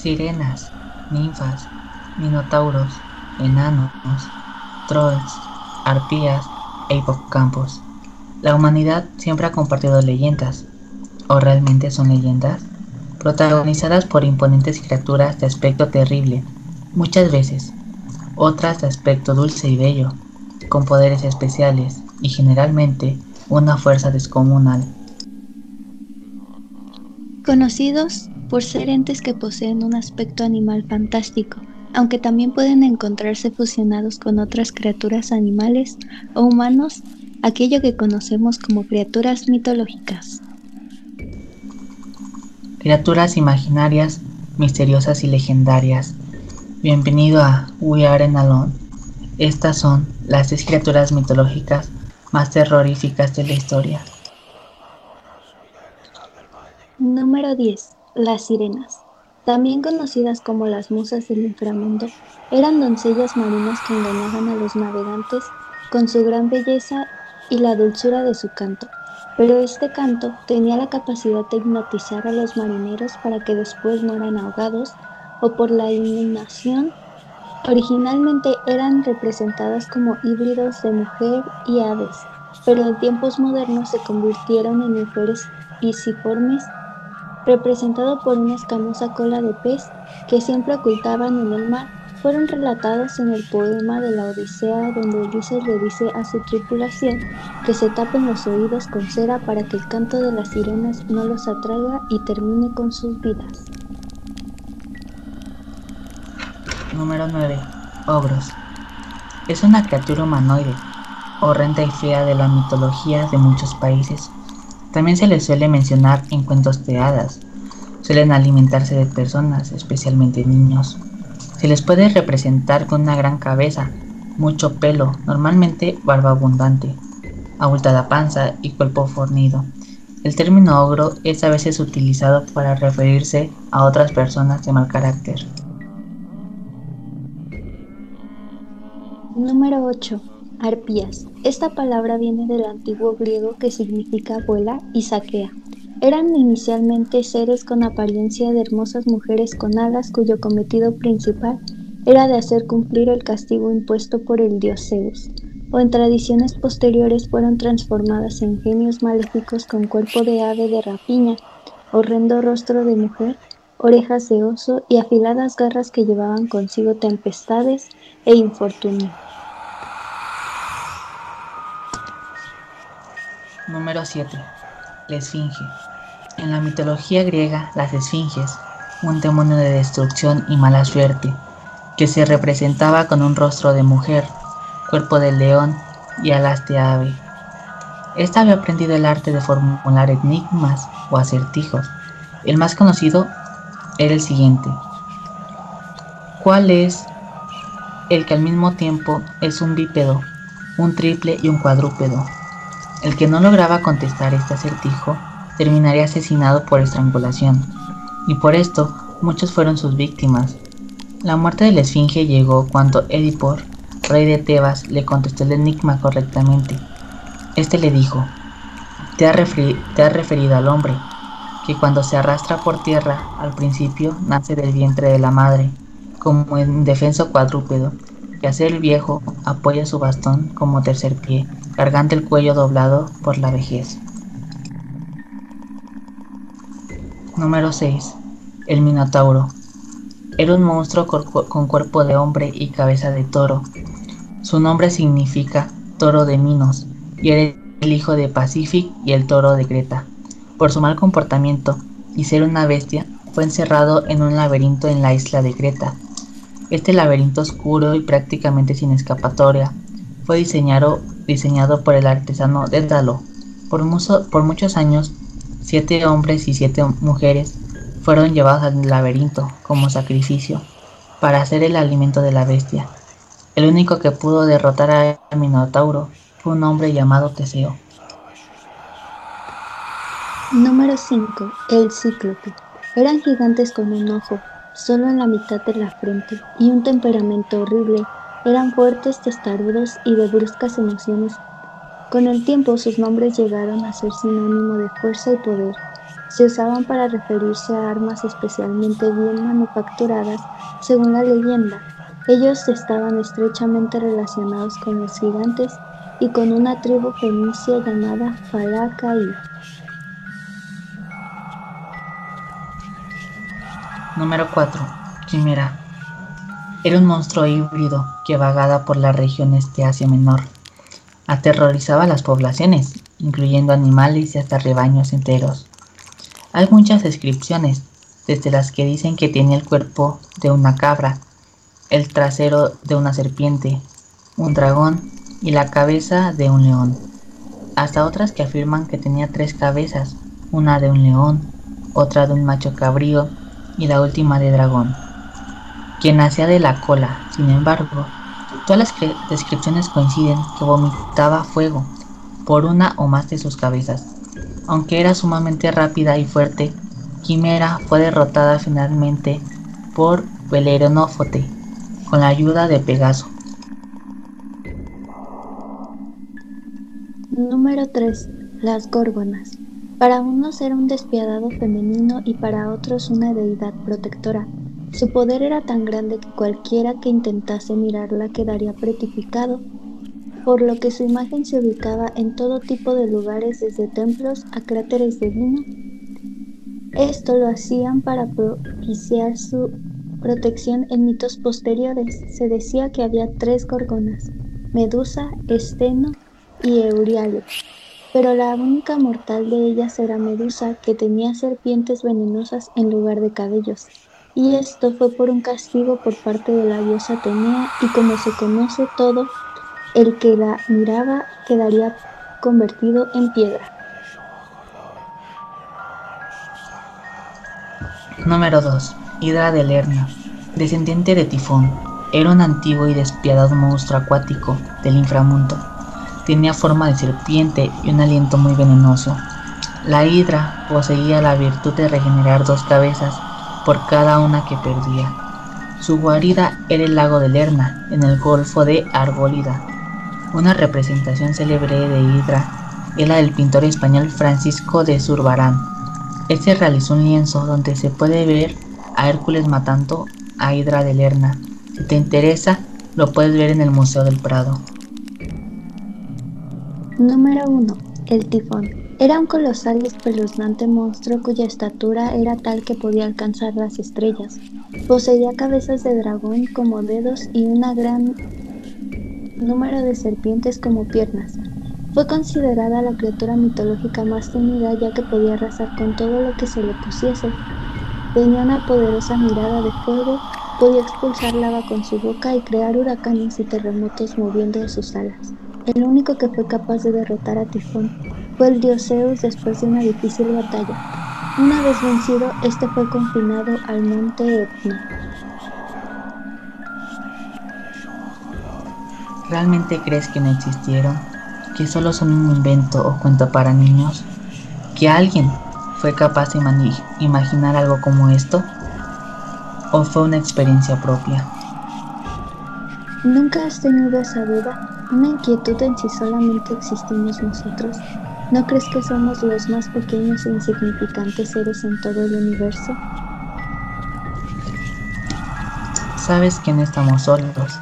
sirenas, ninfas, minotauros, enanos, trolls, arpías e hipocampos. La humanidad siempre ha compartido leyendas, o realmente son leyendas, protagonizadas por imponentes criaturas de aspecto terrible, muchas veces, otras de aspecto dulce y bello, con poderes especiales y generalmente una fuerza descomunal. Conocidos por ser entes que poseen un aspecto animal fantástico, aunque también pueden encontrarse fusionados con otras criaturas animales o humanos, aquello que conocemos como criaturas mitológicas. Criaturas imaginarias, misteriosas y legendarias. Bienvenido a We Are Alone. Estas son las seis criaturas mitológicas más terroríficas de la historia. Número 10. Las sirenas. También conocidas como las musas del inframundo, eran doncellas marinas que engañaban a los navegantes con su gran belleza y la dulzura de su canto pero este canto tenía la capacidad de hipnotizar a los marineros para que después mueran ahogados o por la inundación. Originalmente eran representadas como híbridos de mujer y aves, pero en tiempos modernos se convirtieron en mujeres pisiformes, representado por una escamosa cola de pez que siempre ocultaban en el mar fueron relatados en el poema de la Odisea donde Ulises le dice a su tripulación que se tapen los oídos con cera para que el canto de las sirenas no los atraiga y termine con sus vidas. Número 9. Ogros. Es una criatura humanoide, horrenda y fea de la mitología de muchos países. También se les suele mencionar en cuentos de hadas. Suelen alimentarse de personas, especialmente niños. Se les puede representar con una gran cabeza, mucho pelo, normalmente barba abundante, abultada panza y cuerpo fornido. El término ogro es a veces utilizado para referirse a otras personas de mal carácter. Número 8. Arpías. Esta palabra viene del antiguo griego que significa abuela y saquea. Eran inicialmente seres con apariencia de hermosas mujeres con alas cuyo cometido principal era de hacer cumplir el castigo impuesto por el dios Zeus, o en tradiciones posteriores fueron transformadas en genios maléficos con cuerpo de ave de rapiña, horrendo rostro de mujer, orejas de oso y afiladas garras que llevaban consigo tempestades e infortunio. Número 7. La Esfinge. En la mitología griega, las esfinges, un demonio de destrucción y mala suerte, que se representaba con un rostro de mujer, cuerpo de león y alas de ave. Esta había aprendido el arte de formular enigmas o acertijos. El más conocido era el siguiente. ¿Cuál es el que al mismo tiempo es un bípedo, un triple y un cuadrúpedo? El que no lograba contestar este acertijo terminaría asesinado por estrangulación, y por esto muchos fueron sus víctimas. La muerte de la Esfinge llegó cuando Edipor, rey de Tebas, le contestó el enigma correctamente. Este le dijo, te has, referido al hombre, que cuando se arrastra por tierra, al principio nace del vientre de la madre, como indefenso cuadrúpedo, y a ser el viejo apoya su bastón como tercer pie, cargando el cuello doblado por la vejez. Número 6. El Minotauro. Era un monstruo con cuerpo de hombre y cabeza de toro. Su nombre significa toro de Minos y era el hijo de Pacific y el toro de Creta. Por su mal comportamiento y ser una bestia, fue encerrado en un laberinto en la isla de Creta. Este laberinto oscuro y prácticamente sin escapatoria fue diseñado, diseñado por el artesano Dédalo. Por, por muchos años Siete hombres y siete mujeres fueron llevados al laberinto como sacrificio para hacer el alimento de la bestia. El único que pudo derrotar a Minotauro fue un hombre llamado Teseo. Número 5. El cíclope. Eran gigantes con un ojo, solo en la mitad de la frente, y un temperamento horrible. Eran fuertes, testarudos y de bruscas emociones con el tiempo sus nombres llegaron a ser sinónimo de fuerza y poder. Se usaban para referirse a armas especialmente bien manufacturadas, según la leyenda. Ellos estaban estrechamente relacionados con los gigantes y con una tribu fenicia llamada Falacaí. Número 4. Quimera. Era un monstruo híbrido que vagaba por las regiones de Asia Menor. Aterrorizaba a las poblaciones, incluyendo animales y hasta rebaños enteros. Hay muchas descripciones, desde las que dicen que tenía el cuerpo de una cabra, el trasero de una serpiente, un dragón y la cabeza de un león, hasta otras que afirman que tenía tres cabezas, una de un león, otra de un macho cabrío y la última de dragón, quien nacía de la cola. Sin embargo, todas las descripciones coinciden que vomitaba fuego por una o más de sus cabezas. Aunque era sumamente rápida y fuerte, Quimera fue derrotada finalmente por Beleronófote con la ayuda de Pegaso. Número 3. Las Górgonas. Para unos era un despiadado femenino y para otros una deidad protectora. Su poder era tan grande que cualquiera que intentase mirarla quedaría pretificado, por lo que su imagen se ubicaba en todo tipo de lugares desde templos a cráteres de vino. Esto lo hacían para propiciar su protección en mitos posteriores. Se decía que había tres gorgonas, Medusa, Esteno y Eurialo pero la única mortal de ellas era Medusa, que tenía serpientes venenosas en lugar de cabellos. Y esto fue por un castigo por parte de la diosa Atenea, y como se conoce todo, el que la miraba quedaría convertido en piedra. Número 2. Hidra de Lerna, descendiente de Tifón, era un antiguo y despiadado monstruo acuático del inframundo Tenía forma de serpiente y un aliento muy venenoso. La hidra poseía la virtud de regenerar dos cabezas por cada una que perdía. Su guarida era el lago de Lerna, en el golfo de Argólida. Una representación célebre de hidra es la del pintor español Francisco de Zurbarán. Este realizó un lienzo donde se puede ver a Hércules matando a Hidra de Lerna. Si te interesa, lo puedes ver en el Museo del Prado. Número 1. El tifón. Era un colosal y espeluznante monstruo cuya estatura era tal que podía alcanzar las estrellas. Poseía cabezas de dragón como dedos y un gran número de serpientes como piernas. Fue considerada la criatura mitológica más temida ya que podía arrasar con todo lo que se le pusiese. Tenía una poderosa mirada de fuego, podía expulsar lava con su boca y crear huracanes y terremotos moviendo sus alas. El único que fue capaz de derrotar a Tifón fue el dios Zeus después de una difícil batalla. Una vez vencido, este fue confinado al monte Etna. ¿Realmente crees que no existieron? ¿Que solo son un invento o cuento para niños? ¿Que alguien fue capaz de imaginar algo como esto? ¿O fue una experiencia propia? ¿Nunca has tenido esa duda? una inquietud en si solamente existimos nosotros. ¿No crees que somos los más pequeños e insignificantes seres en todo el universo? Sabes que no estamos solos,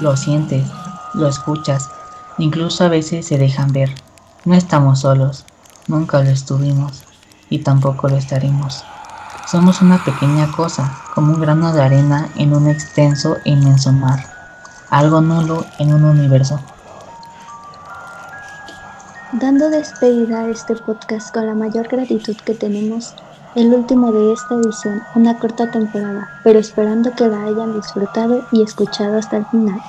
lo sientes, lo escuchas, incluso a veces se dejan ver. No estamos solos, nunca lo estuvimos y tampoco lo estaremos. Somos una pequeña cosa, como un grano de arena en un extenso e inmenso mar algo nulo en un universo. Dando despedida a este podcast con la mayor gratitud que tenemos, el último de esta edición, una corta temporada, pero esperando que la hayan disfrutado y escuchado hasta el final.